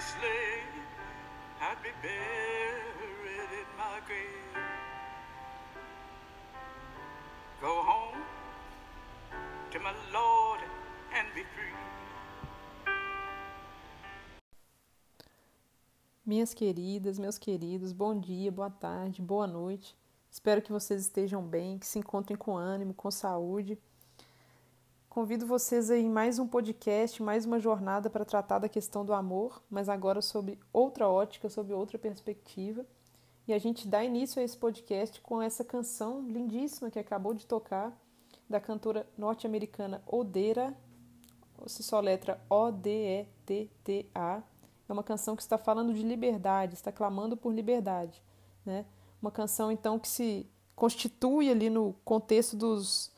slave, I'd be buried in my grave. Go home to my Lord and be free. Minhas queridas, meus queridos, bom dia, boa tarde, boa noite. Espero que vocês estejam bem, que se encontrem com ânimo, com saúde. Convido vocês aí mais um podcast, mais uma jornada para tratar da questão do amor, mas agora sob outra ótica, sob outra perspectiva. E a gente dá início a esse podcast com essa canção lindíssima que acabou de tocar, da cantora norte-americana Odera, se só letra O-D-E-T-T-A. É uma canção que está falando de liberdade, está clamando por liberdade, né? Uma canção, então, que se constitui ali no contexto dos,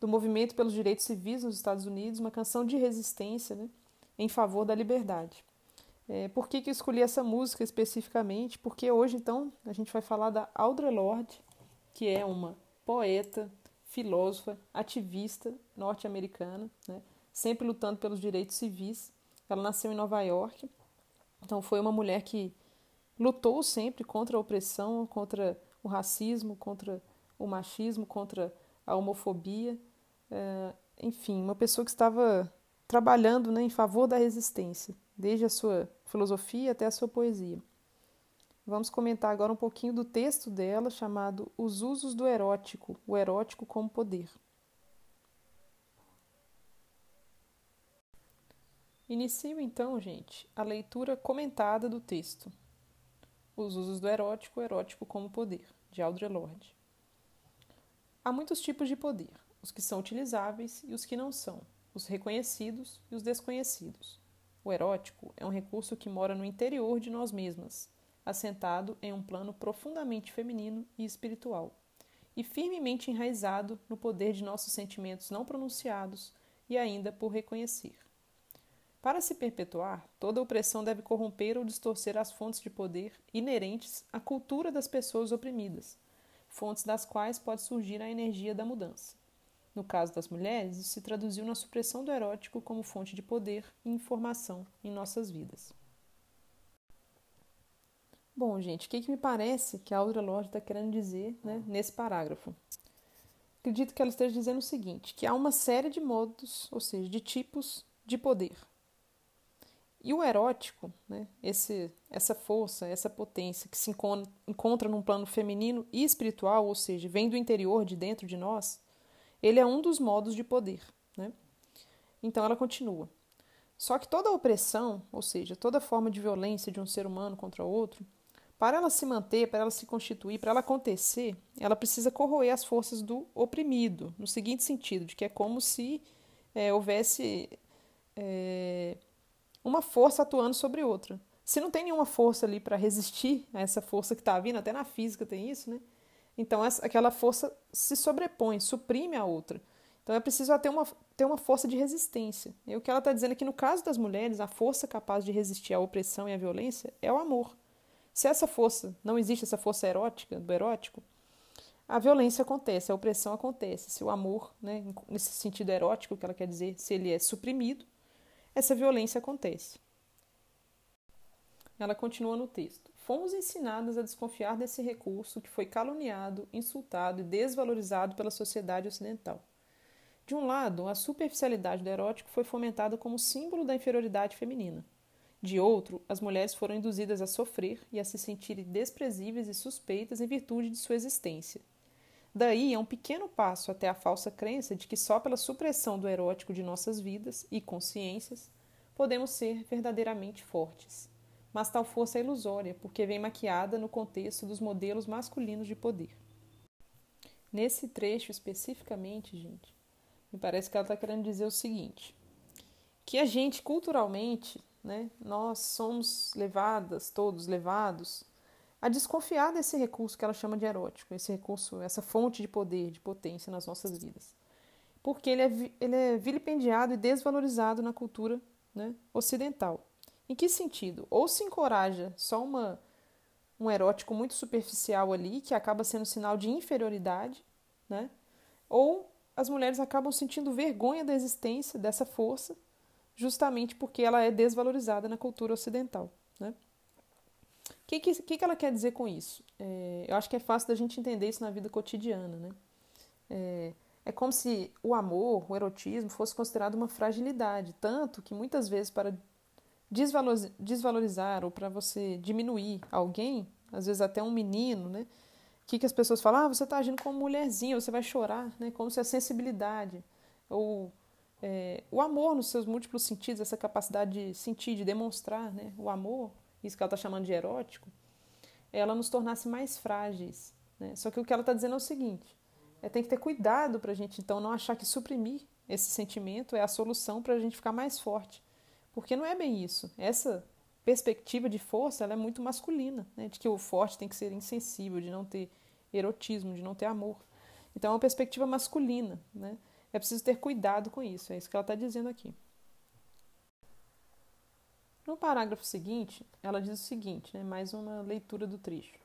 do movimento pelos direitos civis nos Estados Unidos, uma canção de resistência né, em favor da liberdade. É, por que, que eu escolhi essa música especificamente? Porque hoje, então, a gente vai falar da Audre Lorde, que é uma poeta, filósofa, ativista norte-americana, né, sempre lutando pelos direitos civis. Ela nasceu em Nova York, então foi uma mulher que lutou sempre contra a opressão, contra o racismo, contra o machismo, contra a homofobia. É, enfim, uma pessoa que estava trabalhando né, em favor da resistência, desde a sua filosofia até a sua poesia. Vamos comentar agora um pouquinho do texto dela chamado Os Usos do Erótico, o Erótico como Poder. Inicio então, gente, a leitura comentada do texto. Os usos do erótico, erótico como poder, de Audre Lorde. Há muitos tipos de poder, os que são utilizáveis e os que não são, os reconhecidos e os desconhecidos. O erótico é um recurso que mora no interior de nós mesmas, assentado em um plano profundamente feminino e espiritual, e firmemente enraizado no poder de nossos sentimentos não pronunciados e ainda por reconhecer. Para se perpetuar, toda opressão deve corromper ou distorcer as fontes de poder inerentes à cultura das pessoas oprimidas, fontes das quais pode surgir a energia da mudança. No caso das mulheres, isso se traduziu na supressão do erótico como fonte de poder e informação em nossas vidas. Bom, gente, o que, que me parece que a Audre Lorde está querendo dizer né, nesse parágrafo? Acredito que ela esteja dizendo o seguinte: que há uma série de modos, ou seja, de tipos de poder e o erótico, né, esse, essa força, essa potência que se encontra num plano feminino e espiritual, ou seja, vem do interior, de dentro de nós, ele é um dos modos de poder. Né? Então ela continua. Só que toda opressão, ou seja, toda forma de violência de um ser humano contra outro, para ela se manter, para ela se constituir, para ela acontecer, ela precisa corroer as forças do oprimido, no seguinte sentido, de que é como se é, houvesse é, uma força atuando sobre outra. Se não tem nenhuma força ali para resistir a essa força que está vindo, até na física tem isso, né? Então essa, aquela força se sobrepõe, suprime a outra. Então é preciso ter uma, ter uma força de resistência. E o que ela está dizendo é que no caso das mulheres, a força capaz de resistir à opressão e à violência é o amor. Se essa força, não existe essa força erótica, do erótico, a violência acontece, a opressão acontece. Se o amor, né, nesse sentido erótico que ela quer dizer, se ele é suprimido, essa violência acontece. Ela continua no texto. Fomos ensinadas a desconfiar desse recurso que foi caluniado, insultado e desvalorizado pela sociedade ocidental. De um lado, a superficialidade do erótico foi fomentada como símbolo da inferioridade feminina. De outro, as mulheres foram induzidas a sofrer e a se sentirem desprezíveis e suspeitas em virtude de sua existência. Daí é um pequeno passo até a falsa crença de que só pela supressão do erótico de nossas vidas e consciências podemos ser verdadeiramente fortes. Mas tal força é ilusória, porque vem maquiada no contexto dos modelos masculinos de poder. Nesse trecho especificamente, gente, me parece que ela está querendo dizer o seguinte: que a gente, culturalmente, né, nós somos levadas, todos levados, a desconfiar desse recurso que ela chama de erótico, esse recurso, essa fonte de poder, de potência nas nossas vidas. Porque ele é, ele é vilipendiado e desvalorizado na cultura né, ocidental. Em que sentido? Ou se encoraja só uma, um erótico muito superficial ali, que acaba sendo sinal de inferioridade, né? ou as mulheres acabam sentindo vergonha da existência dessa força justamente porque ela é desvalorizada na cultura ocidental. Né? O que, que, que, ela quer dizer com isso? É, eu acho que é fácil da gente entender isso na vida cotidiana. Né? É, é como se o amor, o erotismo, fosse considerado uma fragilidade, tanto que muitas vezes para desvalorizar ou para você diminuir alguém, às vezes até um menino, né? O que, que as pessoas falam? Ah, você está agindo como mulherzinha, você vai chorar, né? Como se a sensibilidade ou é, o amor nos seus múltiplos sentidos, essa capacidade de sentir, de demonstrar, né? O amor, isso que ela está chamando de erótico, ela nos tornasse mais frágeis. Né? Só que o que ela está dizendo é o seguinte: é, tem que ter cuidado para a gente então não achar que suprimir esse sentimento é a solução para a gente ficar mais forte. Porque não é bem isso. Essa perspectiva de força ela é muito masculina, né? de que o forte tem que ser insensível, de não ter erotismo, de não ter amor. Então é uma perspectiva masculina. Né? É preciso ter cuidado com isso, é isso que ela está dizendo aqui. No parágrafo seguinte, ela diz o seguinte, né? mais uma leitura do trecho.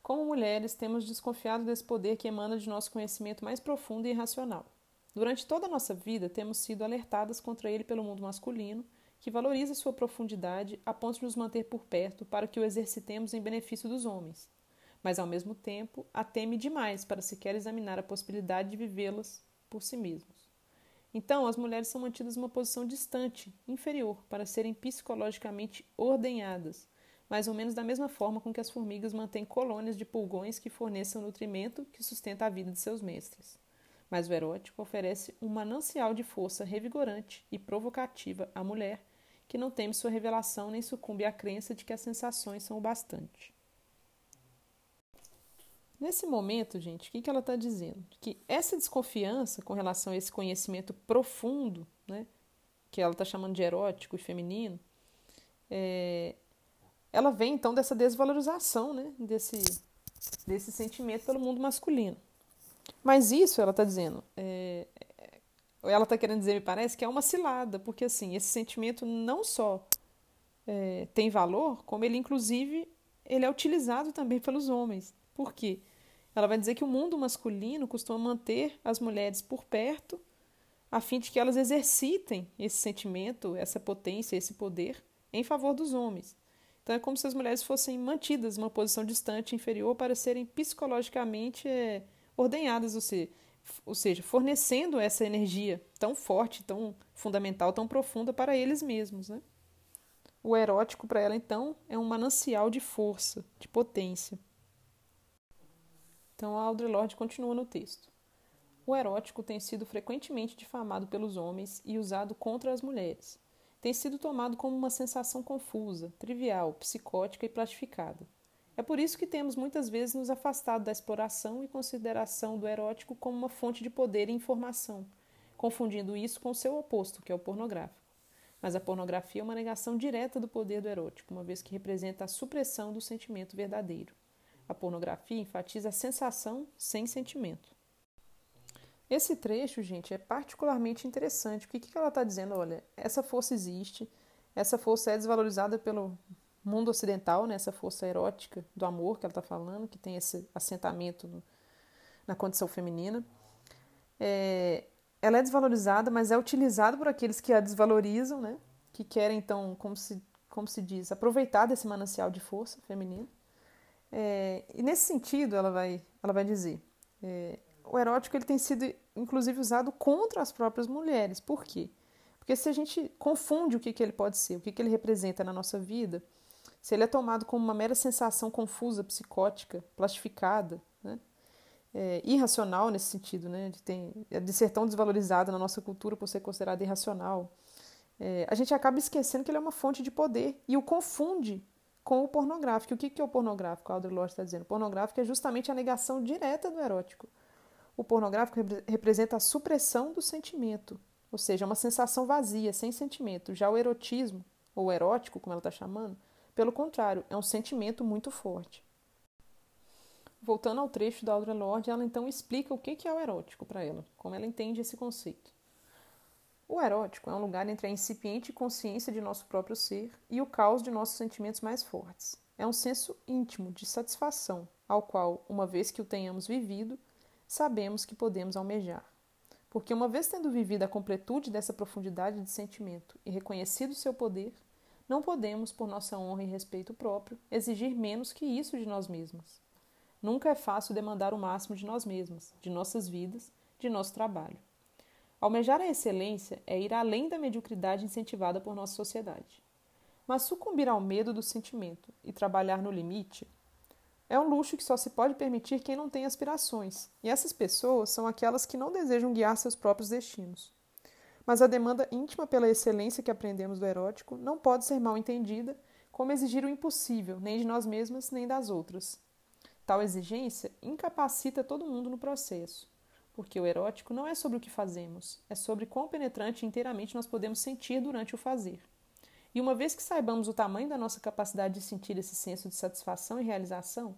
Como mulheres, temos desconfiado desse poder que emana de nosso conhecimento mais profundo e irracional. Durante toda a nossa vida, temos sido alertadas contra ele pelo mundo masculino, que valoriza sua profundidade a ponto de nos manter por perto para que o exercitemos em benefício dos homens, mas ao mesmo tempo a teme demais para sequer examinar a possibilidade de vivê-las por si mesmos. Então, as mulheres são mantidas numa posição distante, inferior, para serem psicologicamente ordenhadas, mais ou menos da mesma forma com que as formigas mantêm colônias de pulgões que forneçam nutrimento que sustenta a vida de seus mestres mas o erótico oferece um manancial de força revigorante e provocativa à mulher, que não teme sua revelação nem sucumbe à crença de que as sensações são o bastante. Nesse momento, gente, o que, que ela está dizendo? Que essa desconfiança com relação a esse conhecimento profundo, né, que ela está chamando de erótico e feminino, é, ela vem então dessa desvalorização né, desse, desse sentimento pelo mundo masculino. Mas isso, ela está dizendo, é, é ela está querendo dizer, me parece, que é uma cilada, porque assim, esse sentimento não só é, tem valor, como ele, inclusive, ele é utilizado também pelos homens. Por quê? Ela vai dizer que o mundo masculino costuma manter as mulheres por perto, a fim de que elas exercitem esse sentimento, essa potência, esse poder em favor dos homens. Então é como se as mulheres fossem mantidas numa posição distante, inferior, para serem psicologicamente é, ordenhadas, ou seja, ou seja, fornecendo essa energia tão forte, tão fundamental, tão profunda para eles mesmos. Né? O erótico para ela, então, é um manancial de força, de potência. Então, a Audre Lorde continua no texto. O erótico tem sido frequentemente difamado pelos homens e usado contra as mulheres. Tem sido tomado como uma sensação confusa, trivial, psicótica e plastificada. É por isso que temos muitas vezes nos afastado da exploração e consideração do erótico como uma fonte de poder e informação, confundindo isso com o seu oposto, que é o pornográfico. Mas a pornografia é uma negação direta do poder do erótico, uma vez que representa a supressão do sentimento verdadeiro. A pornografia enfatiza a sensação sem sentimento. Esse trecho, gente, é particularmente interessante. O que, que ela está dizendo? Olha, essa força existe, essa força é desvalorizada pelo mundo ocidental, né, essa força erótica do amor que ela está falando, que tem esse assentamento no, na condição feminina. É, ela é desvalorizada, mas é utilizada por aqueles que a desvalorizam, né, que querem, então, como se, como se diz, aproveitar desse manancial de força feminina. É, e nesse sentido, ela vai, ela vai dizer, é, o erótico ele tem sido, inclusive, usado contra as próprias mulheres. Por quê? Porque se a gente confunde o que, que ele pode ser, o que, que ele representa na nossa vida, se ele é tomado como uma mera sensação confusa, psicótica, plastificada, né? é, irracional nesse sentido, né? de, ter, de ser tão desvalorizado na nossa cultura por ser considerado irracional, é, a gente acaba esquecendo que ele é uma fonte de poder e o confunde com o pornográfico. O que, que é o pornográfico? A Audre Lorde está dizendo. O pornográfico é justamente a negação direta do erótico. O pornográfico representa a supressão do sentimento, ou seja, uma sensação vazia, sem sentimento. Já o erotismo, ou erótico, como ela está chamando, pelo contrário, é um sentimento muito forte. Voltando ao trecho da Audre Lorde, ela então explica o que é o erótico para ela, como ela entende esse conceito. O erótico é um lugar entre a incipiente consciência de nosso próprio ser e o caos de nossos sentimentos mais fortes. É um senso íntimo de satisfação, ao qual, uma vez que o tenhamos vivido, sabemos que podemos almejar. Porque, uma vez tendo vivido a completude dessa profundidade de sentimento e reconhecido seu poder, não podemos, por nossa honra e respeito próprio, exigir menos que isso de nós mesmas. Nunca é fácil demandar o máximo de nós mesmas, de nossas vidas, de nosso trabalho. Almejar a excelência é ir além da mediocridade incentivada por nossa sociedade. Mas sucumbir ao medo do sentimento e trabalhar no limite é um luxo que só se pode permitir quem não tem aspirações, e essas pessoas são aquelas que não desejam guiar seus próprios destinos. Mas a demanda íntima pela excelência que aprendemos do erótico não pode ser mal entendida como exigir o impossível, nem de nós mesmas, nem das outras. Tal exigência incapacita todo mundo no processo, porque o erótico não é sobre o que fazemos, é sobre quão penetrante inteiramente nós podemos sentir durante o fazer. E uma vez que saibamos o tamanho da nossa capacidade de sentir esse senso de satisfação e realização,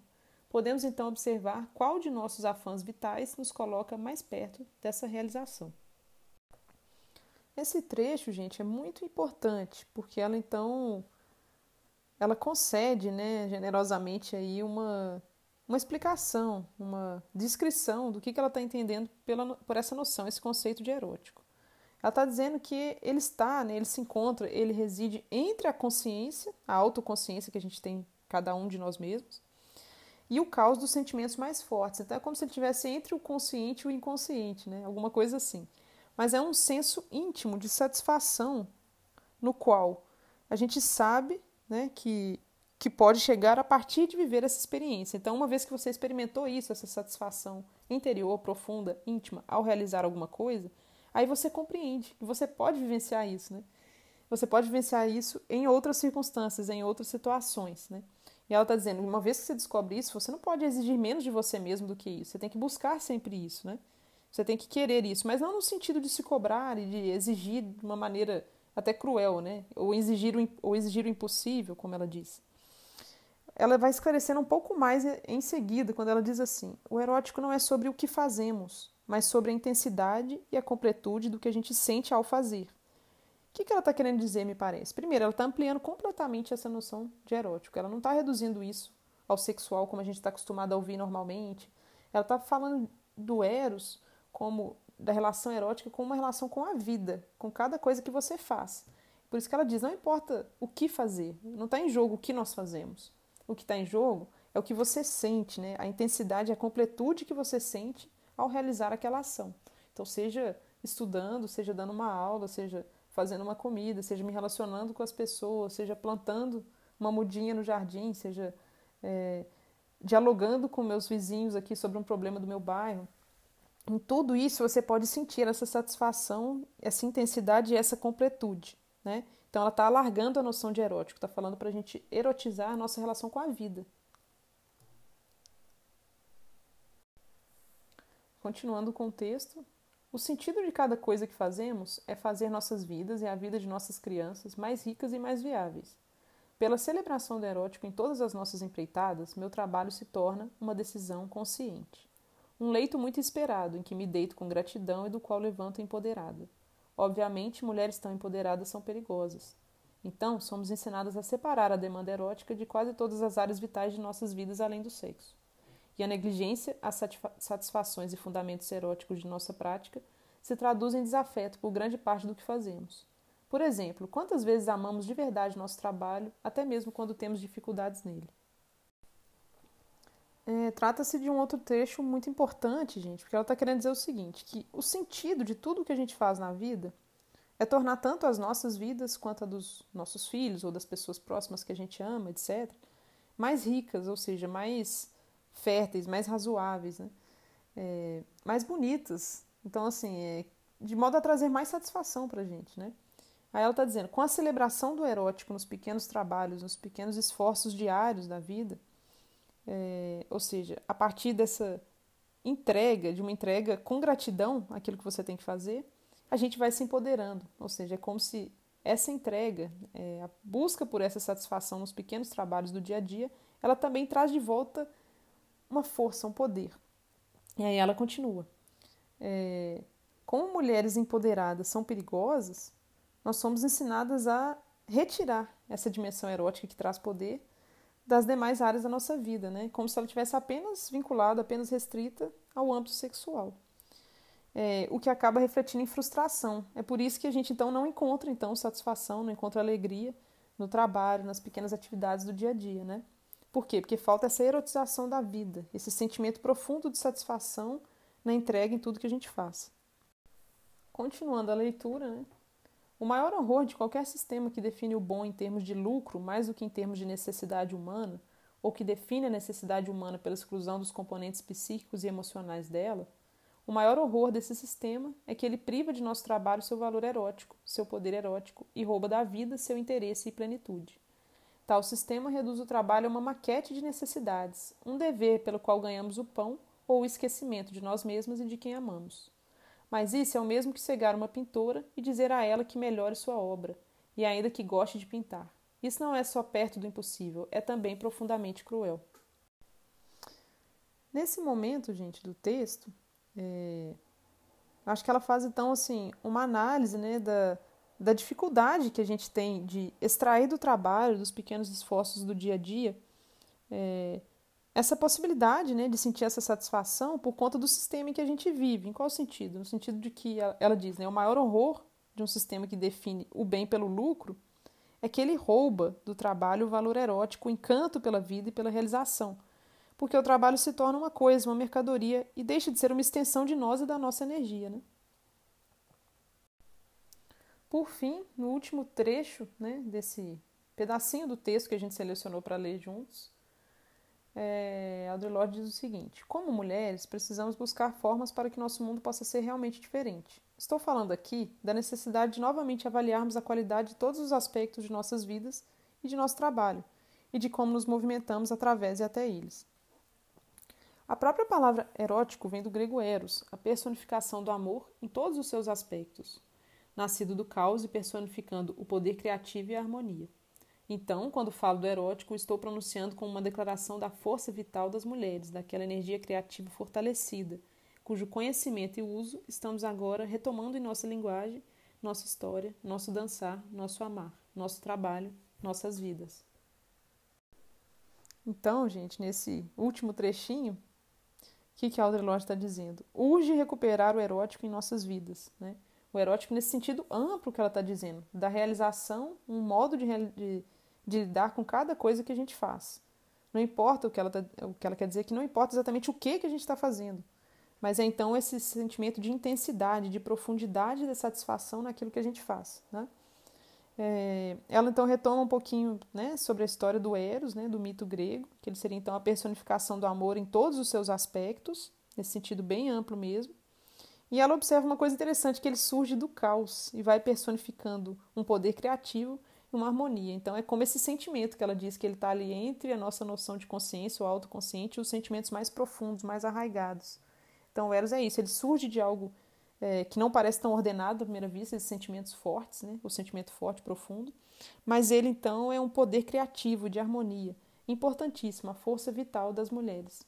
podemos então observar qual de nossos afãs vitais nos coloca mais perto dessa realização. Esse trecho, gente, é muito importante, porque ela então ela concede, né, generosamente aí uma uma explicação, uma descrição do que, ela está entendendo pela, por essa noção, esse conceito de erótico. Ela está dizendo que ele está, né, ele se encontra, ele reside entre a consciência, a autoconsciência que a gente tem, cada um de nós mesmos, e o caos dos sentimentos mais fortes. Então é como se ele estivesse entre o consciente e o inconsciente, né? alguma coisa assim. Mas é um senso íntimo de satisfação no qual a gente sabe né, que que pode chegar a partir de viver essa experiência. Então, uma vez que você experimentou isso, essa satisfação interior, profunda, íntima, ao realizar alguma coisa, aí você compreende que você pode vivenciar isso, né? Você pode vivenciar isso em outras circunstâncias, em outras situações, né? E ela está dizendo, uma vez que você descobre isso, você não pode exigir menos de você mesmo do que isso. Você tem que buscar sempre isso, né? Você tem que querer isso, mas não no sentido de se cobrar e de exigir de uma maneira até cruel, né? Ou exigir o, ou exigir o impossível, como ela disse ela vai esclarecendo um pouco mais em seguida, quando ela diz assim: o erótico não é sobre o que fazemos, mas sobre a intensidade e a completude do que a gente sente ao fazer. O que, que ela está querendo dizer, me parece? Primeiro, ela está ampliando completamente essa noção de erótico. Ela não está reduzindo isso ao sexual, como a gente está acostumado a ouvir normalmente. Ela está falando do eros como da relação erótica como uma relação com a vida, com cada coisa que você faz. Por isso que ela diz: não importa o que fazer, não está em jogo o que nós fazemos. O que está em jogo é o que você sente, né? a intensidade, a completude que você sente ao realizar aquela ação. Então, seja estudando, seja dando uma aula, seja fazendo uma comida, seja me relacionando com as pessoas, seja plantando uma mudinha no jardim, seja é, dialogando com meus vizinhos aqui sobre um problema do meu bairro. Em tudo isso você pode sentir essa satisfação, essa intensidade e essa completude, né? Então ela está alargando a noção de erótico, está falando para a gente erotizar a nossa relação com a vida. Continuando o contexto, o sentido de cada coisa que fazemos é fazer nossas vidas e a vida de nossas crianças mais ricas e mais viáveis. Pela celebração do erótico em todas as nossas empreitadas, meu trabalho se torna uma decisão consciente. Um leito muito esperado, em que me deito com gratidão e do qual levanto empoderada. Obviamente, mulheres tão empoderadas são perigosas. Então, somos ensinadas a separar a demanda erótica de quase todas as áreas vitais de nossas vidas além do sexo. E a negligência às satisfações e fundamentos eróticos de nossa prática se traduz em desafeto por grande parte do que fazemos. Por exemplo, quantas vezes amamos de verdade nosso trabalho, até mesmo quando temos dificuldades nele? É, Trata-se de um outro trecho muito importante, gente, porque ela está querendo dizer o seguinte: que o sentido de tudo que a gente faz na vida é tornar tanto as nossas vidas quanto a dos nossos filhos ou das pessoas próximas que a gente ama, etc., mais ricas, ou seja, mais férteis, mais razoáveis, né? É, mais bonitas. Então, assim, é, de modo a trazer mais satisfação para a gente, né? Aí ela está dizendo: com a celebração do erótico nos pequenos trabalhos, nos pequenos esforços diários da vida é, ou seja, a partir dessa entrega, de uma entrega com gratidão àquilo que você tem que fazer, a gente vai se empoderando. Ou seja, é como se essa entrega, é, a busca por essa satisfação nos pequenos trabalhos do dia a dia, ela também traz de volta uma força, um poder. E aí ela continua. É, como mulheres empoderadas são perigosas, nós somos ensinadas a retirar essa dimensão erótica que traz poder das demais áreas da nossa vida, né? Como se ela tivesse apenas vinculada, apenas restrita ao âmbito sexual. é, o que acaba refletindo em frustração. É por isso que a gente então não encontra então satisfação, não encontra alegria no trabalho, nas pequenas atividades do dia a dia, né? Por quê? Porque falta essa erotização da vida, esse sentimento profundo de satisfação na entrega em tudo que a gente faz. Continuando a leitura, né? O maior horror de qualquer sistema que define o bom em termos de lucro mais do que em termos de necessidade humana, ou que define a necessidade humana pela exclusão dos componentes psíquicos e emocionais dela, o maior horror desse sistema é que ele priva de nosso trabalho seu valor erótico, seu poder erótico e rouba da vida seu interesse e plenitude. Tal sistema reduz o trabalho a uma maquete de necessidades, um dever pelo qual ganhamos o pão ou o esquecimento de nós mesmos e de quem amamos. Mas isso é o mesmo que cegar uma pintora e dizer a ela que melhore sua obra, e ainda que goste de pintar. Isso não é só perto do impossível, é também profundamente cruel. Nesse momento, gente, do texto, é, acho que ela faz então assim uma análise né, da, da dificuldade que a gente tem de extrair do trabalho, dos pequenos esforços do dia a dia, é, essa possibilidade né, de sentir essa satisfação por conta do sistema em que a gente vive. Em qual sentido? No sentido de que ela, diz, né, o maior horror de um sistema que define o bem pelo lucro é que ele rouba do trabalho o valor erótico, o encanto pela vida e pela realização porque o trabalho se torna uma coisa, uma mercadoria e deixa de ser uma extensão de nós e da nossa energia. Né? Por fim, no último trecho né, desse pedacinho do texto que a gente selecionou para ler juntos, é, Audre Lorde diz o seguinte: Como mulheres, precisamos buscar formas para que nosso mundo possa ser realmente diferente. Estou falando aqui da necessidade de novamente avaliarmos a qualidade de todos os aspectos de nossas vidas e de nosso trabalho, e de como nos movimentamos através e até eles. A própria palavra erótico vem do grego eros, a personificação do amor em todos os seus aspectos, nascido do caos e personificando o poder criativo e a harmonia. Então, quando falo do erótico, estou pronunciando como uma declaração da força vital das mulheres, daquela energia criativa fortalecida, cujo conhecimento e uso estamos agora retomando em nossa linguagem, nossa história, nosso dançar, nosso amar, nosso trabalho, nossas vidas. Então, gente, nesse último trechinho, o que, que Audre Lorde está dizendo? Urge recuperar o erótico em nossas vidas. Né? O erótico nesse sentido amplo que ela está dizendo, da realização, um modo de, de, de, lidar com cada coisa que a gente faz. Não importa o que ela, tá, o que ela quer dizer, que não importa exatamente o que, que a gente está fazendo, mas é então esse sentimento de intensidade, de profundidade de satisfação naquilo que a gente faz. Né? É, ela então retoma um pouquinho né, sobre a história do Eros, né, do mito grego, que ele seria então a personificação do amor em todos os seus aspectos, nesse sentido bem amplo mesmo. E ela observa uma coisa interessante, que ele surge do caos e vai personificando um poder criativo uma harmonia. Então é como esse sentimento que ela diz que ele está ali entre a nossa noção de consciência, o autoconsciente, e os sentimentos mais profundos, mais arraigados. Então o Eros é isso, ele surge de algo é, que não parece tão ordenado à primeira vista, esses sentimentos fortes, né? o sentimento forte, profundo, mas ele então é um poder criativo, de harmonia, importantíssimo, a força vital das mulheres.